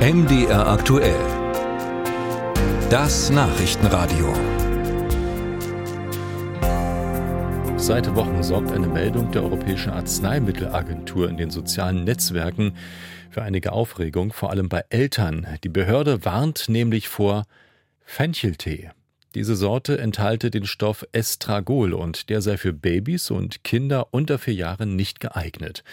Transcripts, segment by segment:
MDR aktuell. Das Nachrichtenradio. Seit Wochen sorgt eine Meldung der Europäischen Arzneimittelagentur in den sozialen Netzwerken für einige Aufregung, vor allem bei Eltern. Die Behörde warnt nämlich vor Fencheltee. Diese Sorte enthalte den Stoff Estragol und der sei für Babys und Kinder unter vier Jahren nicht geeignet.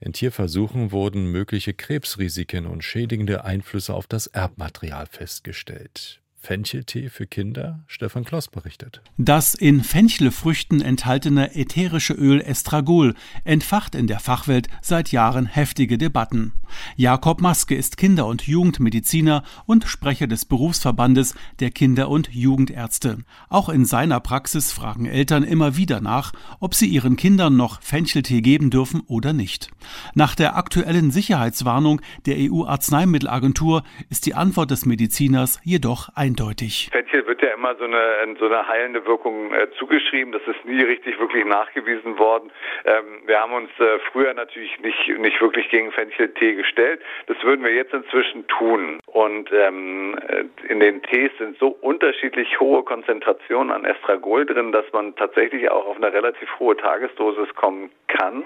In Tierversuchen wurden mögliche Krebsrisiken und schädigende Einflüsse auf das Erbmaterial festgestellt. Fencheltee für Kinder? Stefan Kloss berichtet. Das in Fenchelfrüchten enthaltene ätherische Öl Estragol entfacht in der Fachwelt seit Jahren heftige Debatten. Jakob Maske ist Kinder- und Jugendmediziner und Sprecher des Berufsverbandes der Kinder- und Jugendärzte. Auch in seiner Praxis fragen Eltern immer wieder nach, ob sie ihren Kindern noch Fencheltee geben dürfen oder nicht. Nach der aktuellen Sicherheitswarnung der EU-Arzneimittelagentur ist die Antwort des Mediziners jedoch ein eindeutig. Fenchel wird ja immer so eine, so eine heilende Wirkung äh, zugeschrieben. Das ist nie richtig wirklich nachgewiesen worden. Ähm, wir haben uns äh, früher natürlich nicht, nicht wirklich gegen Fencheltee gestellt. Das würden wir jetzt inzwischen tun. Und ähm, äh, in den Tees sind so unterschiedlich hohe Konzentrationen an Estragol drin, dass man tatsächlich auch auf eine relativ hohe Tagesdosis kommen kann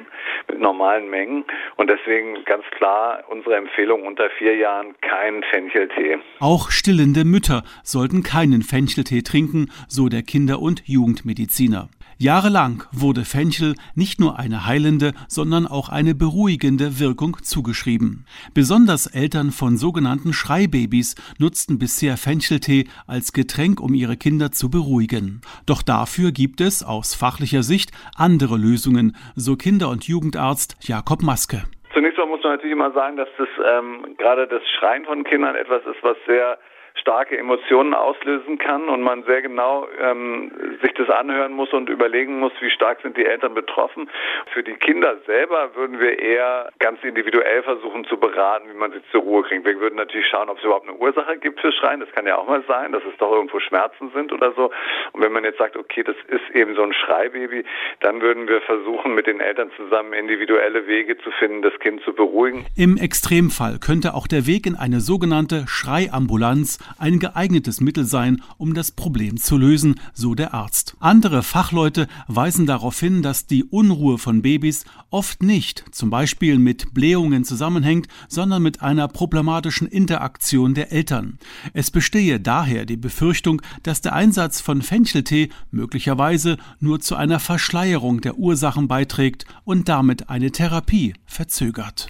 mit normalen Mengen. Und deswegen ganz klar unsere Empfehlung unter vier Jahren keinen Fencheltee. Auch stillende Mütter sollten keinen Fencheltee trinken, so der Kinder- und Jugendmediziner. Jahrelang wurde Fenchel nicht nur eine heilende, sondern auch eine beruhigende Wirkung zugeschrieben. Besonders Eltern von sogenannten Schreibabys nutzten bisher Fencheltee als Getränk, um ihre Kinder zu beruhigen. Doch dafür gibt es aus fachlicher Sicht andere Lösungen, so Kinder- und Jugendarzt Jakob Maske. Zunächst mal muss man natürlich immer sagen, dass das ähm, gerade das Schreien von Kindern etwas ist, was sehr starke Emotionen auslösen kann und man sehr genau ähm, sich das anhören muss und überlegen muss, wie stark sind die Eltern betroffen. Für die Kinder selber würden wir eher ganz individuell versuchen zu beraten, wie man sie zur Ruhe kriegt. Wir würden natürlich schauen, ob es überhaupt eine Ursache gibt für Schreien. Das kann ja auch mal sein, dass es doch irgendwo Schmerzen sind oder so. Und wenn man jetzt sagt, okay, das ist eben so ein Schreibaby, dann würden wir versuchen, mit den Eltern zusammen individuelle Wege zu finden, das Kind zu beruhigen. Im Extremfall könnte auch der Weg in eine sogenannte Schreiambulanz ein geeignetes Mittel sein, um das Problem zu lösen, so der Arzt. Andere Fachleute weisen darauf hin, dass die Unruhe von Babys oft nicht zum Beispiel mit Blähungen zusammenhängt, sondern mit einer problematischen Interaktion der Eltern. Es bestehe daher die Befürchtung, dass der Einsatz von Fencheltee möglicherweise nur zu einer Verschleierung der Ursachen beiträgt und damit eine Therapie verzögert.